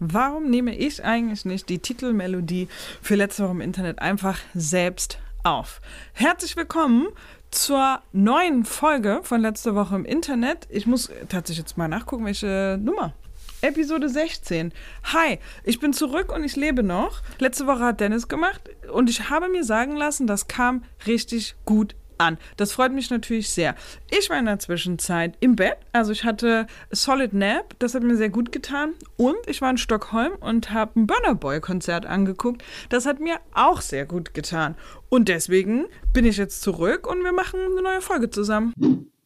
Warum nehme ich eigentlich nicht die Titelmelodie für letzte Woche im Internet einfach selbst auf? Herzlich willkommen zur neuen Folge von letzte Woche im Internet. Ich muss tatsächlich jetzt mal nachgucken, welche Nummer. Episode 16. Hi, ich bin zurück und ich lebe noch. Letzte Woche hat Dennis gemacht und ich habe mir sagen lassen, das kam richtig gut an. Das freut mich natürlich sehr. Ich war in der Zwischenzeit im Bett, also ich hatte Solid Nap, das hat mir sehr gut getan. Und ich war in Stockholm und habe ein Burner Boy Konzert angeguckt. Das hat mir auch sehr gut getan. Und deswegen bin ich jetzt zurück und wir machen eine neue Folge zusammen.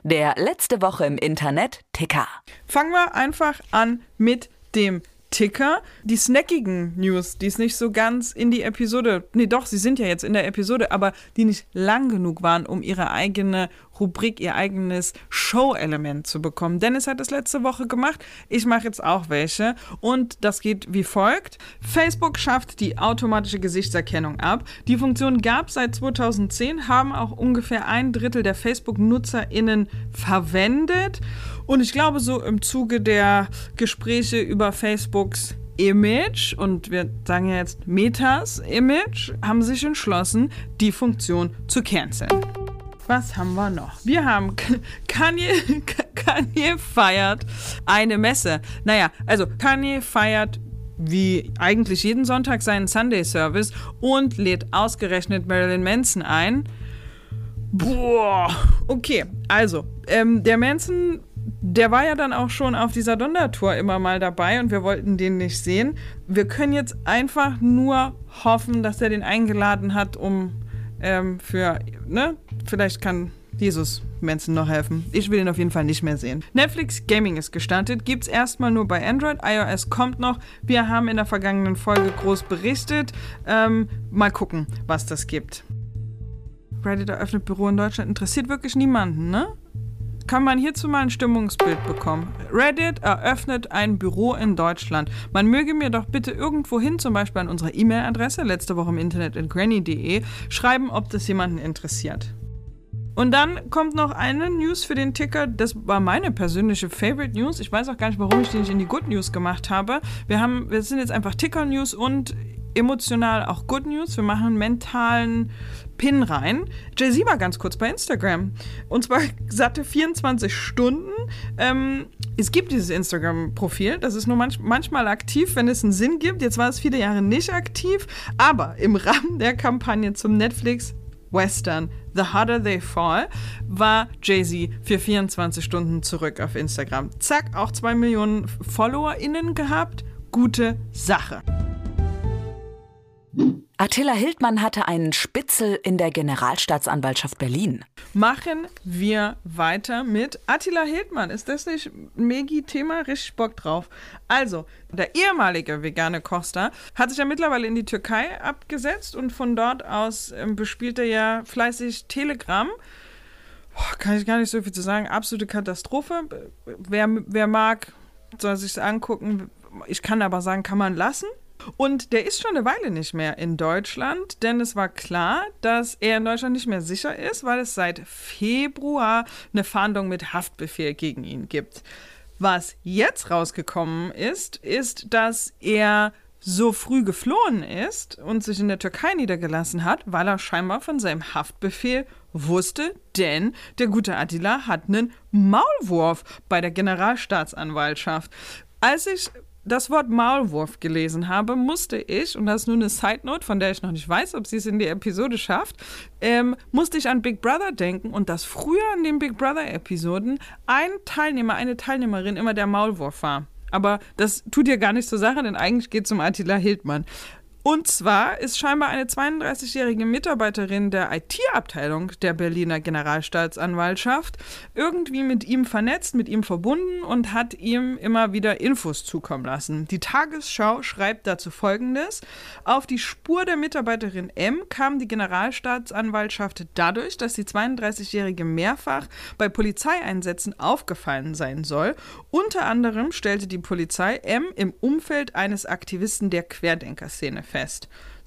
Der letzte Woche im Internet Ticker. Fangen wir einfach an mit dem Ticker. Die snackigen News, die es nicht so ganz in die Episode, nee doch, sie sind ja jetzt in der Episode, aber die nicht lang genug waren, um ihre eigene Rubrik, ihr eigenes Show-Element zu bekommen. Dennis hat das letzte Woche gemacht, ich mache jetzt auch welche und das geht wie folgt. Facebook schafft die automatische Gesichtserkennung ab. Die Funktion gab es seit 2010, haben auch ungefähr ein Drittel der Facebook-NutzerInnen verwendet. Und ich glaube, so im Zuge der Gespräche über Facebooks Image und wir sagen ja jetzt Metas Image, haben sich entschlossen, die Funktion zu canceln. Was haben wir noch? Wir haben Kanye, Kanye feiert eine Messe. Naja, also Kanye feiert wie eigentlich jeden Sonntag seinen Sunday Service und lädt ausgerechnet Marilyn Manson ein. Boah, okay, also ähm, der Manson der war ja dann auch schon auf dieser Donnertour immer mal dabei und wir wollten den nicht sehen. Wir können jetzt einfach nur hoffen, dass er den eingeladen hat, um ähm, für, ne, vielleicht kann Jesus Mensen noch helfen. Ich will ihn auf jeden Fall nicht mehr sehen. Netflix Gaming ist gestartet, gibt es erstmal nur bei Android, iOS kommt noch. Wir haben in der vergangenen Folge groß berichtet. Ähm, mal gucken, was das gibt. Reddit eröffnet Büro in Deutschland. Interessiert wirklich niemanden, ne? Kann man hierzu mal ein Stimmungsbild bekommen. Reddit eröffnet ein Büro in Deutschland. Man möge mir doch bitte irgendwo hin, zum Beispiel an unserer E-Mail-Adresse, letzte Woche im Internet in granny.de, schreiben, ob das jemanden interessiert. Und dann kommt noch eine News für den Ticker. Das war meine persönliche Favorite News. Ich weiß auch gar nicht, warum ich die nicht in die Good News gemacht habe. Wir haben, wir sind jetzt einfach Ticker News und emotional auch Good News. Wir machen mentalen Pin rein. Jay-Z war ganz kurz bei Instagram. Und zwar satte 24 Stunden. Ähm, es gibt dieses Instagram-Profil. Das ist nur manch manchmal aktiv, wenn es einen Sinn gibt. Jetzt war es viele Jahre nicht aktiv. Aber im Rahmen der Kampagne zum Netflix Western The Harder They Fall war Jay-Z für 24 Stunden zurück auf Instagram. Zack, auch zwei Millionen FollowerInnen gehabt. Gute Sache. Attila Hildmann hatte einen Spitzel in der Generalstaatsanwaltschaft Berlin. Machen wir weiter mit Attila Hildmann. Ist das nicht Megi-Thema? Richtig Bock drauf. Also, der ehemalige vegane Costa hat sich ja mittlerweile in die Türkei abgesetzt und von dort aus ähm, bespielt er ja fleißig Telegram. Boah, kann ich gar nicht so viel zu sagen. Absolute Katastrophe. Wer, wer mag, soll sich angucken. Ich kann aber sagen, kann man lassen. Und der ist schon eine Weile nicht mehr in Deutschland, denn es war klar, dass er in Deutschland nicht mehr sicher ist, weil es seit Februar eine Fahndung mit Haftbefehl gegen ihn gibt. Was jetzt rausgekommen ist, ist, dass er so früh geflohen ist und sich in der Türkei niedergelassen hat, weil er scheinbar von seinem Haftbefehl wusste, denn der gute Attila hat einen Maulwurf bei der Generalstaatsanwaltschaft. Als ich das Wort Maulwurf gelesen habe, musste ich, und das ist nur eine Side Note, von der ich noch nicht weiß, ob sie es in die Episode schafft, ähm, musste ich an Big Brother denken und dass früher in den Big Brother-Episoden ein Teilnehmer, eine Teilnehmerin immer der Maulwurf war. Aber das tut ja gar nicht zur Sache, denn eigentlich geht es um Attila Hildmann. Und zwar ist scheinbar eine 32-jährige Mitarbeiterin der IT-Abteilung der Berliner Generalstaatsanwaltschaft irgendwie mit ihm vernetzt, mit ihm verbunden und hat ihm immer wieder Infos zukommen lassen. Die Tagesschau schreibt dazu folgendes: Auf die Spur der Mitarbeiterin M kam die Generalstaatsanwaltschaft dadurch, dass die 32-jährige mehrfach bei Polizeieinsätzen aufgefallen sein soll. Unter anderem stellte die Polizei M im Umfeld eines Aktivisten der Querdenkerszene fest.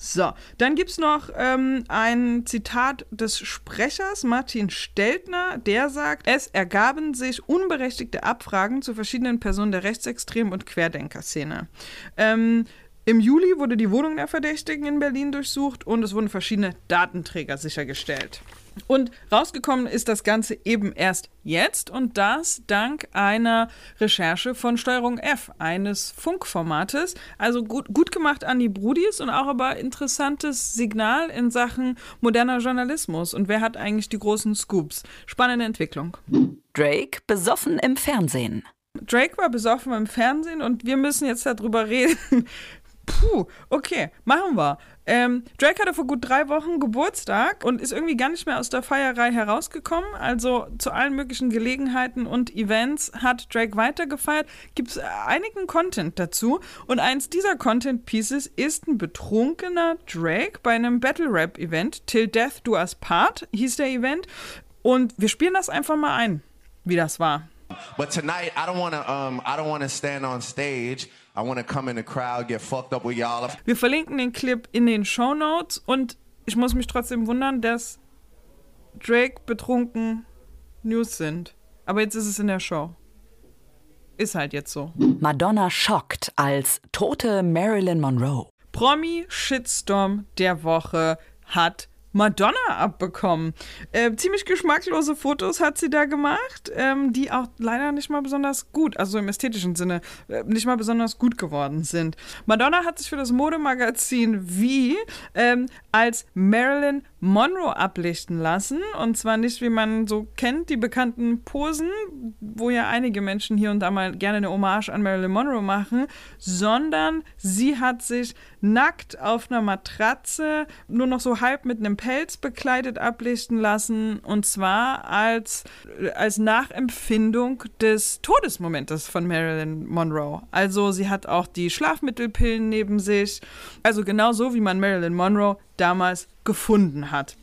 So, dann gibt es noch ähm, ein Zitat des Sprechers Martin Steltner, der sagt, es ergaben sich unberechtigte Abfragen zu verschiedenen Personen der Rechtsextrem- und Querdenkerszene. Ähm, im Juli wurde die Wohnung der Verdächtigen in Berlin durchsucht und es wurden verschiedene Datenträger sichergestellt. Und rausgekommen ist das Ganze eben erst jetzt und das dank einer Recherche von Steuerung F, eines Funkformates. Also gut, gut gemacht an die Brudis und auch aber interessantes Signal in Sachen moderner Journalismus. Und wer hat eigentlich die großen Scoops? Spannende Entwicklung. Drake besoffen im Fernsehen. Drake war besoffen im Fernsehen und wir müssen jetzt darüber reden. Puh, okay, machen wir. Ähm, Drake hatte vor gut drei Wochen Geburtstag und ist irgendwie gar nicht mehr aus der Feierei herausgekommen. Also zu allen möglichen Gelegenheiten und Events hat Drake weitergefeiert. Gibt es einigen Content dazu. Und eins dieser Content Pieces ist ein betrunkener Drake bei einem Battle Rap Event. Till Death Do Us Part hieß der Event. Und wir spielen das einfach mal ein, wie das war. But tonight, I don't want to. Um, I don't want to stand on stage. I want to come in the crowd, get fucked up with y'all. Wir verlinken den Clip in den Show Notes und ich muss mich trotzdem wundern, dass Drake betrunken News sind. Aber jetzt ist es in der Show. Ist halt jetzt so. Madonna schockt als tote Marilyn Monroe. Promi-Shitstorm der Woche hat Madonna abbekommen. Äh, ziemlich geschmacklose Fotos hat sie da gemacht, ähm, die auch leider nicht mal besonders gut, also im ästhetischen Sinne, äh, nicht mal besonders gut geworden sind. Madonna hat sich für das Modemagazin Wie ähm, als Marilyn Monroe ablichten lassen. Und zwar nicht, wie man so kennt, die bekannten Posen, wo ja einige Menschen hier und da mal gerne eine Hommage an Marilyn Monroe machen, sondern sie hat sich nackt auf einer Matratze, nur noch so halb mit einem Pelz bekleidet ablichten lassen. Und zwar als, als Nachempfindung des Todesmomentes von Marilyn Monroe. Also sie hat auch die Schlafmittelpillen neben sich. Also genau so, wie man Marilyn Monroe damals gefunden hat.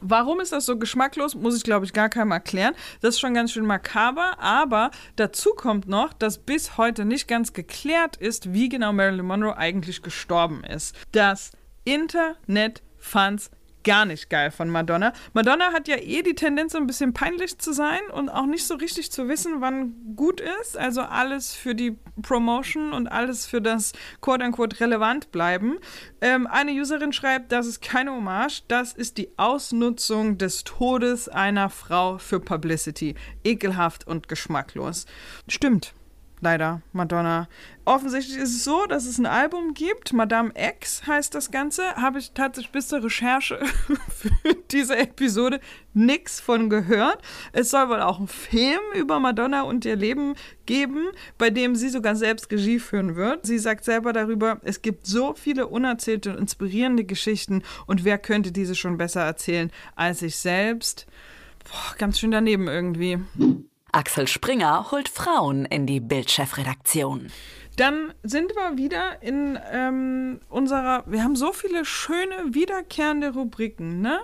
Warum ist das so geschmacklos, muss ich glaube ich gar keinem erklären. Das ist schon ganz schön makaber, aber dazu kommt noch, dass bis heute nicht ganz geklärt ist, wie genau Marilyn Monroe eigentlich gestorben ist. Das Internet fand's gar nicht geil von Madonna. Madonna hat ja eh die Tendenz, so ein bisschen peinlich zu sein und auch nicht so richtig zu wissen, wann gut ist. Also alles für die Promotion und alles für das quote-unquote relevant bleiben. Ähm, eine Userin schreibt, das ist keine Hommage, das ist die Ausnutzung des Todes einer Frau für Publicity. Ekelhaft und geschmacklos. Stimmt leider, Madonna. Offensichtlich ist es so, dass es ein Album gibt, Madame X heißt das Ganze. Habe ich tatsächlich bis zur Recherche für diese Episode nichts von gehört. Es soll wohl auch einen Film über Madonna und ihr Leben geben, bei dem sie sogar selbst Regie führen wird. Sie sagt selber darüber, es gibt so viele unerzählte und inspirierende Geschichten und wer könnte diese schon besser erzählen als ich selbst? Boah, ganz schön daneben irgendwie. Axel Springer holt Frauen in die Bildchefredaktion. Dann sind wir wieder in ähm, unserer, wir haben so viele schöne, wiederkehrende Rubriken, ne?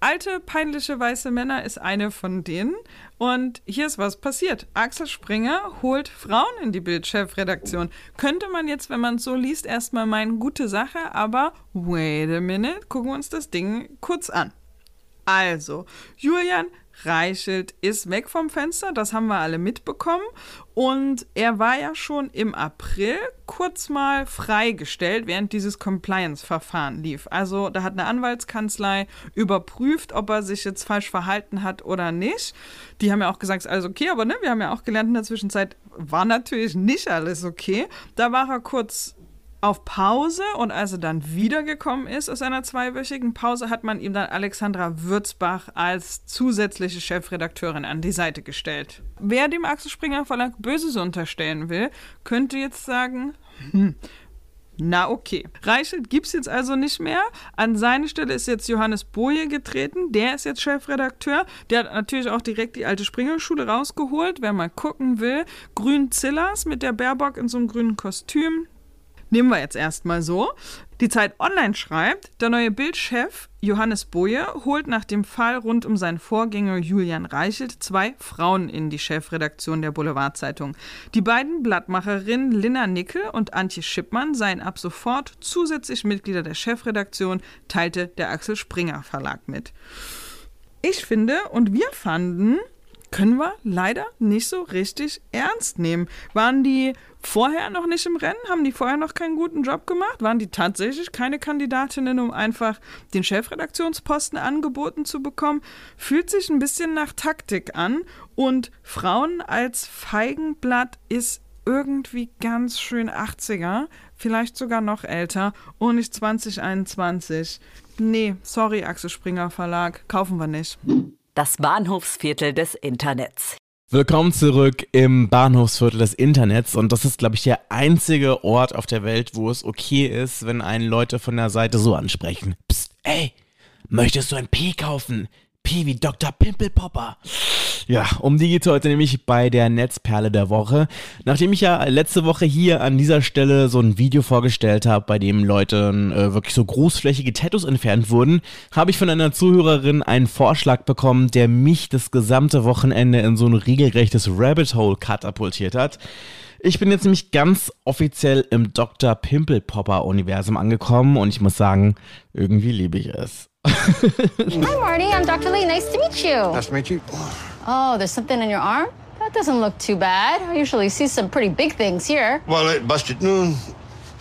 Alte, peinliche weiße Männer ist eine von denen. Und hier ist was passiert. Axel Springer holt Frauen in die Bildchefredaktion. Könnte man jetzt, wenn man es so liest, erstmal meinen, gute Sache, aber wait a minute, gucken wir uns das Ding kurz an. Also, Julian Reichelt ist weg vom Fenster, das haben wir alle mitbekommen. Und er war ja schon im April kurz mal freigestellt, während dieses Compliance-Verfahren lief. Also da hat eine Anwaltskanzlei überprüft, ob er sich jetzt falsch verhalten hat oder nicht. Die haben ja auch gesagt, alles okay, aber ne, wir haben ja auch gelernt in der Zwischenzeit, war natürlich nicht alles okay. Da war er kurz auf Pause und als er dann wiedergekommen ist aus einer zweiwöchigen Pause, hat man ihm dann Alexandra Würzbach als zusätzliche Chefredakteurin an die Seite gestellt. Wer dem Axel Springer Verlag Böses unterstellen will, könnte jetzt sagen, hm, Na okay. Reichelt gibt es jetzt also nicht mehr. An seine Stelle ist jetzt Johannes Boje getreten. Der ist jetzt Chefredakteur. Der hat natürlich auch direkt die alte Springerschule rausgeholt. Wer mal gucken will. Grün Zillers mit der Baerbock in so einem grünen Kostüm. Nehmen wir jetzt erstmal so. Die Zeit Online schreibt, der neue Bildchef Johannes Boje holt nach dem Fall rund um seinen Vorgänger Julian Reichelt zwei Frauen in die Chefredaktion der Boulevardzeitung. Die beiden Blattmacherinnen Linna Nickel und Antje Schippmann seien ab sofort zusätzlich Mitglieder der Chefredaktion, teilte der Axel Springer Verlag mit. Ich finde und wir fanden, können wir leider nicht so richtig ernst nehmen. Waren die vorher noch nicht im Rennen? Haben die vorher noch keinen guten Job gemacht? Waren die tatsächlich keine Kandidatinnen, um einfach den Chefredaktionsposten angeboten zu bekommen? Fühlt sich ein bisschen nach Taktik an und Frauen als Feigenblatt ist irgendwie ganz schön 80er, vielleicht sogar noch älter und nicht 2021. Nee, sorry, Axel Springer Verlag, kaufen wir nicht. Das Bahnhofsviertel des Internets. Willkommen zurück im Bahnhofsviertel des Internets und das ist, glaube ich, der einzige Ort auf der Welt, wo es okay ist, wenn einen Leute von der Seite so ansprechen. Psst, ey, möchtest du ein P kaufen? P wie Dr. Pimpelpopper. Ja, um die geht es heute nämlich bei der Netzperle der Woche. Nachdem ich ja letzte Woche hier an dieser Stelle so ein Video vorgestellt habe, bei dem Leute äh, wirklich so großflächige Tattoos entfernt wurden, habe ich von einer Zuhörerin einen Vorschlag bekommen, der mich das gesamte Wochenende in so ein regelrechtes Rabbit Hole katapultiert hat. Ich bin jetzt nämlich ganz offiziell im Dr. Pimple Popper Universum angekommen und ich muss sagen, irgendwie liebe ich es. Hi, Marty. I'm Dr. Lee. Nice to meet you. Nice to meet you. Oh, there's something in your arm? That doesn't look too bad. I usually see some pretty big things here. Well, it busted. Mm,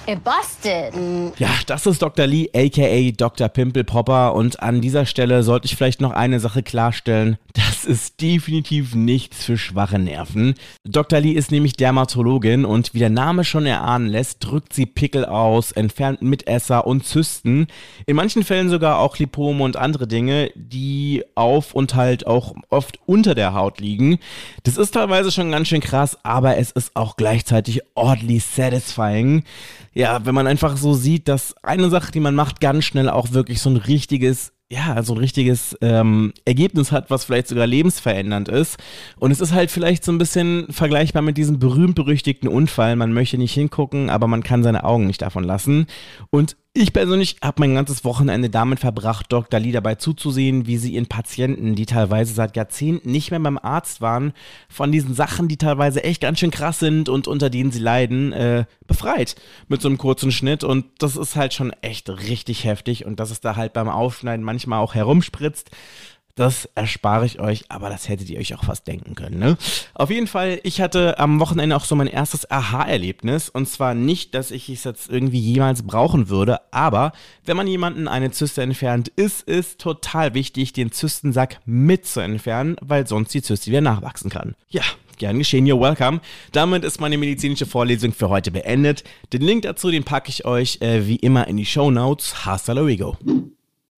It busted. Ja, das ist Dr. Lee, aka Dr. Pimple Popper. Und an dieser Stelle sollte ich vielleicht noch eine Sache klarstellen. Das ist definitiv nichts für schwache Nerven. Dr. Lee ist nämlich Dermatologin und wie der Name schon erahnen lässt, drückt sie Pickel aus, entfernt Mitesser und Zysten. In manchen Fällen sogar auch Lipome und andere Dinge, die auf und halt auch oft unter der Haut liegen. Das ist teilweise schon ganz schön krass, aber es ist auch gleichzeitig oddly satisfying ja, wenn man einfach so sieht, dass eine Sache, die man macht, ganz schnell auch wirklich so ein richtiges ja, so ein richtiges ähm, Ergebnis hat, was vielleicht sogar lebensverändernd ist. Und es ist halt vielleicht so ein bisschen vergleichbar mit diesem berühmt-berüchtigten Unfall. Man möchte nicht hingucken, aber man kann seine Augen nicht davon lassen. Und ich persönlich habe mein ganzes Wochenende damit verbracht, Dr. Lee dabei zuzusehen, wie sie ihren Patienten, die teilweise seit Jahrzehnten nicht mehr beim Arzt waren, von diesen Sachen, die teilweise echt ganz schön krass sind und unter denen sie leiden, äh, befreit. Mit so einem kurzen Schnitt. Und das ist halt schon echt richtig heftig. Und dass es da halt beim Aufschneiden manchmal auch herumspritzt. Das erspare ich euch, aber das hättet ihr euch auch fast denken können. Ne? Auf jeden Fall, ich hatte am Wochenende auch so mein erstes Aha-Erlebnis. Und zwar nicht, dass ich es jetzt irgendwie jemals brauchen würde, aber wenn man jemanden eine Zyste entfernt, ist es total wichtig, den Zystensack mit zu entfernen, weil sonst die Zyste wieder nachwachsen kann. Ja, Gern geschehen, you're welcome. Damit ist meine medizinische Vorlesung für heute beendet. Den Link dazu, den packe ich euch äh, wie immer in die Show Notes. Hasta luego.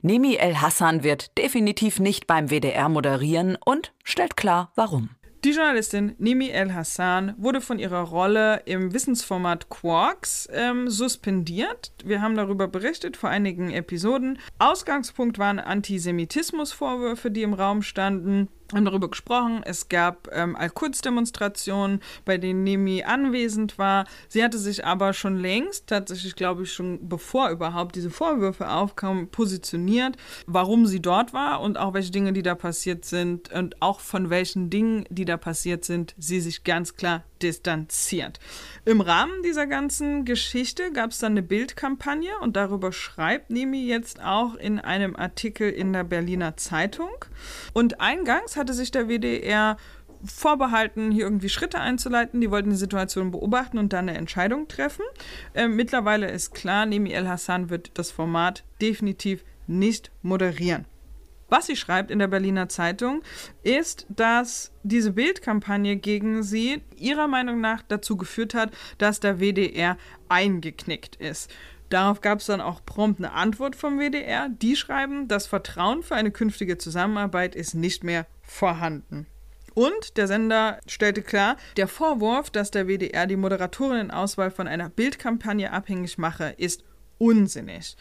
Nimi El Hassan wird definitiv nicht beim WDR moderieren und stellt klar, warum. Die Journalistin Nimi El Hassan wurde von ihrer Rolle im Wissensformat Quarks ähm, suspendiert. Wir haben darüber berichtet vor einigen Episoden. Ausgangspunkt waren Antisemitismusvorwürfe, die im Raum standen haben darüber gesprochen. Es gab ähm, Al-Quds-Demonstrationen, bei denen Nemi anwesend war. Sie hatte sich aber schon längst, tatsächlich glaube ich schon bevor überhaupt diese Vorwürfe aufkamen, positioniert, warum sie dort war und auch welche Dinge, die da passiert sind und auch von welchen Dingen, die da passiert sind, sie sich ganz klar distanziert. Im Rahmen dieser ganzen Geschichte gab es dann eine Bildkampagne und darüber schreibt Nemi jetzt auch in einem Artikel in der Berliner Zeitung. Und eingangs hatte sich der WDR vorbehalten, hier irgendwie Schritte einzuleiten. Die wollten die Situation beobachten und dann eine Entscheidung treffen. Ähm, mittlerweile ist klar, Nemi El Hassan wird das Format definitiv nicht moderieren. Was sie schreibt in der Berliner Zeitung, ist, dass diese Bildkampagne gegen sie ihrer Meinung nach dazu geführt hat, dass der WDR eingeknickt ist. Darauf gab es dann auch prompt eine Antwort vom WDR. Die schreiben, das Vertrauen für eine künftige Zusammenarbeit ist nicht mehr vorhanden. Und der Sender stellte klar, der Vorwurf, dass der WDR die Moderatorinnen-Auswahl von einer Bildkampagne abhängig mache, ist unsinnig.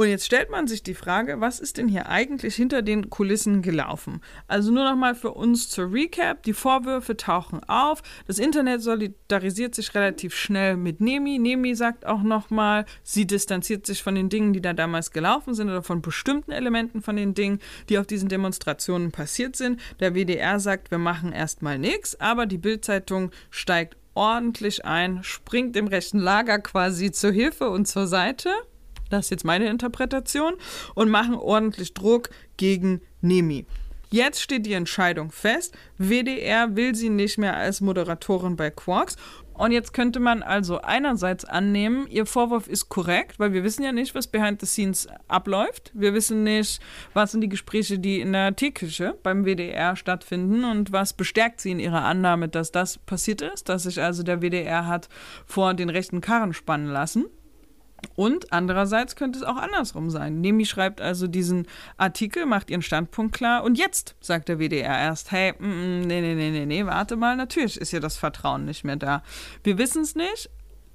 Und jetzt stellt man sich die Frage, was ist denn hier eigentlich hinter den Kulissen gelaufen? Also nur nochmal für uns zur Recap. Die Vorwürfe tauchen auf. Das Internet solidarisiert sich relativ schnell mit Nemi. Nemi sagt auch nochmal, sie distanziert sich von den Dingen, die da damals gelaufen sind oder von bestimmten Elementen von den Dingen, die auf diesen Demonstrationen passiert sind. Der WDR sagt, wir machen erstmal nichts, aber die Bildzeitung steigt ordentlich ein, springt dem rechten Lager quasi zur Hilfe und zur Seite. Das ist jetzt meine Interpretation. Und machen ordentlich Druck gegen Nemi. Jetzt steht die Entscheidung fest. WDR will sie nicht mehr als Moderatorin bei Quarks. Und jetzt könnte man also einerseits annehmen, ihr Vorwurf ist korrekt, weil wir wissen ja nicht, was behind the scenes abläuft. Wir wissen nicht, was sind die Gespräche, die in der Teeküche beim WDR stattfinden und was bestärkt sie in ihrer Annahme, dass das passiert ist, dass sich also der WDR hat vor den rechten Karren spannen lassen. Und andererseits könnte es auch andersrum sein. Nemi schreibt also diesen Artikel, macht ihren Standpunkt klar und jetzt sagt der WDR erst, hey, mm, mm, nee, nee, nee, nee, warte mal, natürlich ist hier das Vertrauen nicht mehr da. Wir wissen es nicht,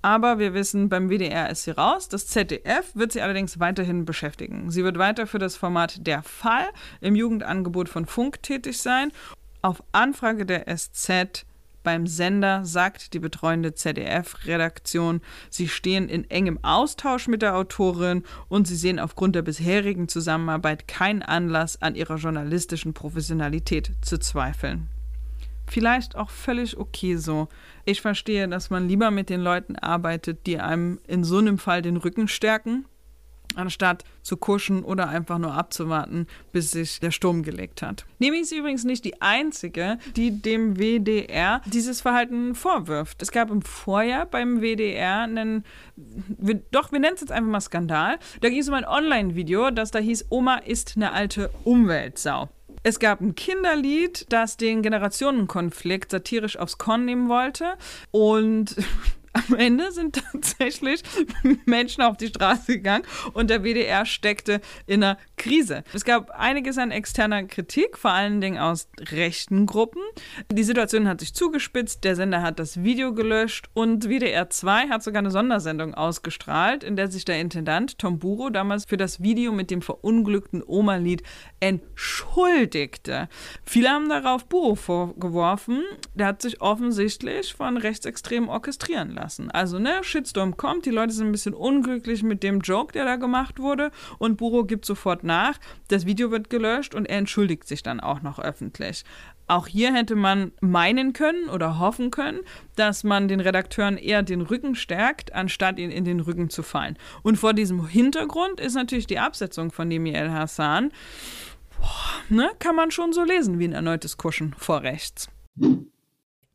aber wir wissen, beim WDR ist sie raus. Das ZDF wird sie allerdings weiterhin beschäftigen. Sie wird weiter für das Format Der Fall im Jugendangebot von Funk tätig sein. Auf Anfrage der SZ beim Sender sagt die betreuende ZDF-Redaktion, sie stehen in engem Austausch mit der Autorin und sie sehen aufgrund der bisherigen Zusammenarbeit keinen Anlass, an ihrer journalistischen Professionalität zu zweifeln. Vielleicht auch völlig okay so. Ich verstehe, dass man lieber mit den Leuten arbeitet, die einem in so einem Fall den Rücken stärken, anstatt zu kuschen oder einfach nur abzuwarten, bis sich der Sturm gelegt hat. Nemi ist übrigens nicht die einzige, die dem WDR dieses Verhalten vorwirft. Es gab im Vorjahr beim WDR einen, wir, doch, wir nennen es jetzt einfach mal Skandal. Da ging es um ein Online-Video, das da hieß, Oma ist eine alte Umweltsau. Es gab ein Kinderlied, das den Generationenkonflikt satirisch aufs Korn nehmen wollte. Und am Ende sind tatsächlich Menschen auf die Straße gegangen und der WDR steckte in einer Krise. Es gab einiges an externer Kritik, vor allen Dingen aus rechten Gruppen. Die Situation hat sich zugespitzt, der Sender hat das Video gelöscht und WDR 2 hat sogar eine Sondersendung ausgestrahlt, in der sich der Intendant Tom Buro damals für das Video mit dem verunglückten Oma-Lied entschuldigte. Viele haben darauf Buro vorgeworfen, der hat sich offensichtlich von Rechtsextremen orchestrieren lassen lassen. Also, ne, Shitstorm kommt, die Leute sind ein bisschen unglücklich mit dem Joke, der da gemacht wurde und Buro gibt sofort nach. Das Video wird gelöscht und er entschuldigt sich dann auch noch öffentlich. Auch hier hätte man meinen können oder hoffen können, dass man den Redakteuren eher den Rücken stärkt, anstatt ihnen in den Rücken zu fallen. Und vor diesem Hintergrund ist natürlich die Absetzung von Nemi El Hassan, boah, ne, kann man schon so lesen wie ein erneutes Kuschen vor rechts.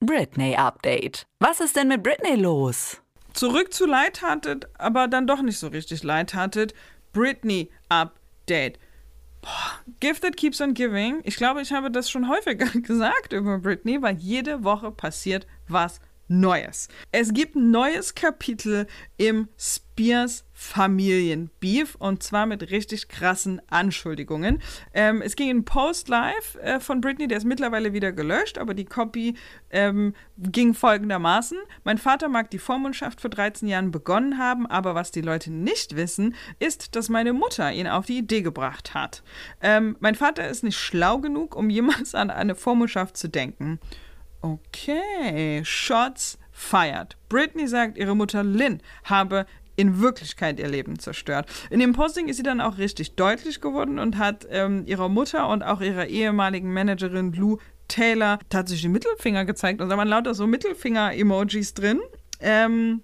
Britney Update. Was ist denn mit Britney los? Zurück zu Lighthearted, aber dann doch nicht so richtig Lighthearted. Britney Update. Boah, Gift that keeps on giving. Ich glaube, ich habe das schon häufiger gesagt über Britney, weil jede Woche passiert was Neues. Es gibt ein neues Kapitel im Spears Familienbeef und zwar mit richtig krassen Anschuldigungen. Ähm, es ging in Post Live äh, von Britney, der ist mittlerweile wieder gelöscht, aber die Copy ähm, ging folgendermaßen. Mein Vater mag die Vormundschaft vor 13 Jahren begonnen haben, aber was die Leute nicht wissen, ist, dass meine Mutter ihn auf die Idee gebracht hat. Ähm, mein Vater ist nicht schlau genug, um jemals an eine Vormundschaft zu denken. Okay, Shots fired. Britney sagt, ihre Mutter Lynn habe in Wirklichkeit ihr Leben zerstört. In dem Posting ist sie dann auch richtig deutlich geworden und hat ähm, ihrer Mutter und auch ihrer ehemaligen Managerin Lou Taylor tatsächlich den Mittelfinger gezeigt. Und da waren lauter so Mittelfinger-Emojis drin. Ähm,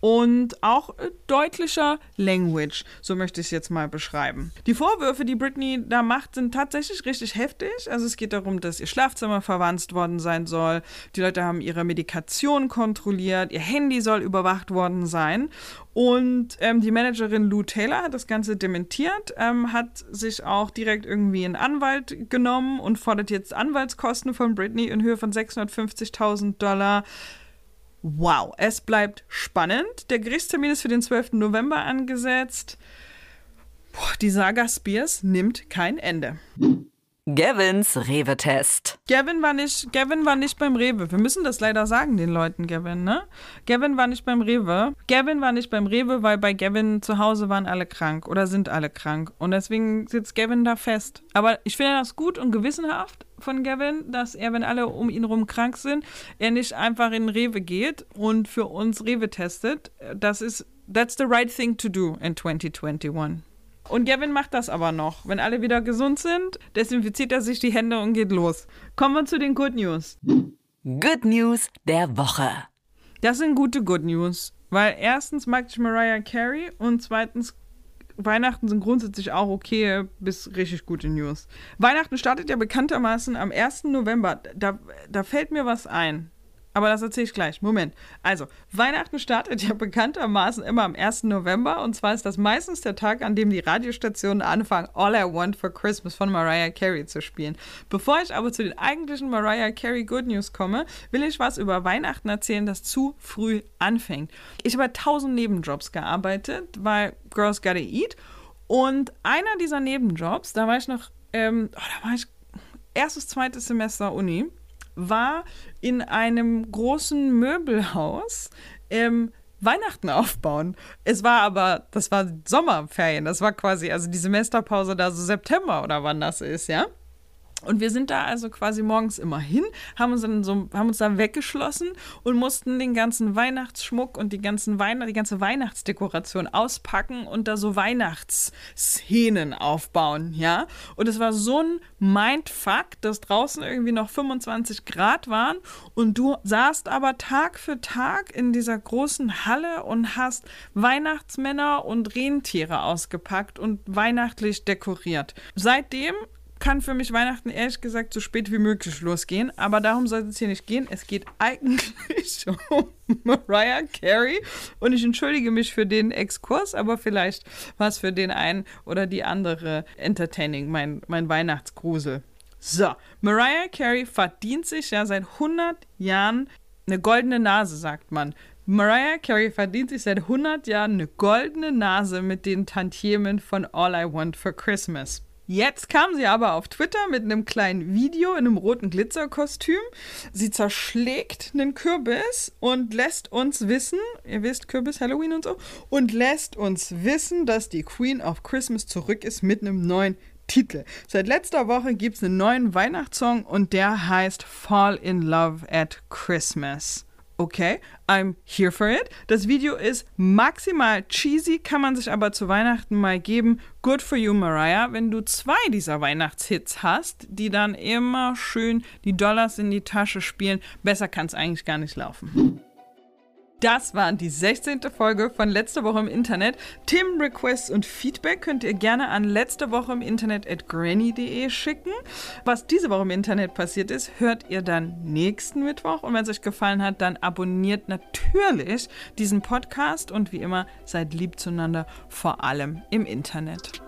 und auch äh, deutlicher Language, so möchte ich es jetzt mal beschreiben. Die Vorwürfe, die Britney da macht, sind tatsächlich richtig heftig. Also es geht darum, dass ihr Schlafzimmer verwandt worden sein soll. Die Leute haben ihre Medikation kontrolliert, ihr Handy soll überwacht worden sein. Und ähm, die Managerin Lou Taylor hat das Ganze dementiert, ähm, hat sich auch direkt irgendwie einen Anwalt genommen und fordert jetzt Anwaltskosten von Britney in Höhe von 650.000 Dollar. Wow, es bleibt spannend. Der Gerichtstermin ist für den 12. November angesetzt. Boah, die Saga Spears nimmt kein Ende. Gavins Rewe-Test. Gavin war nicht, Gavin war nicht beim Rewe. Wir müssen das leider sagen, den Leuten, Gavin, ne? Gavin war nicht beim Rewe. Gavin war nicht beim Rewe, weil bei Gavin zu Hause waren alle krank oder sind alle krank. Und deswegen sitzt Gavin da fest. Aber ich finde das gut und gewissenhaft von Gavin, dass er, wenn alle um ihn rum krank sind, er nicht einfach in Rewe geht und für uns Rewe testet. Das ist, that's the right thing to do in 2021. Und Gavin macht das aber noch. Wenn alle wieder gesund sind, desinfiziert er sich die Hände und geht los. Kommen wir zu den Good News. Good News der Woche. Das sind gute Good News. Weil erstens mag ich Mariah Carey und zweitens Weihnachten sind grundsätzlich auch okay bis richtig gute News. Weihnachten startet ja bekanntermaßen am 1. November. Da, da fällt mir was ein. Aber das erzähle ich gleich. Moment. Also, Weihnachten startet ja bekanntermaßen immer am 1. November. Und zwar ist das meistens der Tag, an dem die Radiostationen anfangen, All I Want for Christmas von Mariah Carey zu spielen. Bevor ich aber zu den eigentlichen Mariah Carey Good News komme, will ich was über Weihnachten erzählen, das zu früh anfängt. Ich habe tausend Nebenjobs gearbeitet, weil Girls Gotta Eat. Und einer dieser Nebenjobs, da war ich noch, ähm, oh, da war ich erstes, zweites Semester Uni war in einem großen Möbelhaus ähm, Weihnachten aufbauen. Es war aber, das war Sommerferien, das war quasi, also die Semesterpause da so September oder wann das ist, ja. Und wir sind da also quasi morgens immer hin, haben uns dann so, haben uns da weggeschlossen und mussten den ganzen Weihnachtsschmuck und die ganzen Weihn die ganze Weihnachtsdekoration auspacken und da so Weihnachtsszenen aufbauen, ja. Und es war so ein Mindfuck, dass draußen irgendwie noch 25 Grad waren und du saßt aber Tag für Tag in dieser großen Halle und hast Weihnachtsmänner und Rentiere ausgepackt und weihnachtlich dekoriert. Seitdem kann für mich Weihnachten ehrlich gesagt so spät wie möglich losgehen. Aber darum soll es hier nicht gehen. Es geht eigentlich um Mariah Carey. Und ich entschuldige mich für den Exkurs, aber vielleicht war es für den einen oder die andere entertaining, mein, mein Weihnachtsgrusel. So, Mariah Carey verdient sich ja seit 100 Jahren eine goldene Nase, sagt man. Mariah Carey verdient sich seit 100 Jahren eine goldene Nase mit den Tantiemen von All I Want for Christmas. Jetzt kam sie aber auf Twitter mit einem kleinen Video in einem roten Glitzerkostüm. Sie zerschlägt einen Kürbis und lässt uns wissen, ihr wisst, Kürbis, Halloween und so, und lässt uns wissen, dass die Queen of Christmas zurück ist mit einem neuen Titel. Seit letzter Woche gibt es einen neuen Weihnachtssong und der heißt Fall in Love at Christmas okay, I'm here for it. Das Video ist maximal cheesy, kann man sich aber zu Weihnachten mal geben. Good for you, Mariah. Wenn du zwei dieser Weihnachtshits hast, die dann immer schön die Dollars in die Tasche spielen, besser kann es eigentlich gar nicht laufen. Das war die 16. Folge von Letzte Woche im Internet. Tim Requests und Feedback könnt ihr gerne an letzte Woche im Internet at granny.de schicken. Was diese Woche im Internet passiert ist, hört ihr dann nächsten Mittwoch. Und wenn es euch gefallen hat, dann abonniert natürlich diesen Podcast und wie immer seid lieb zueinander, vor allem im Internet.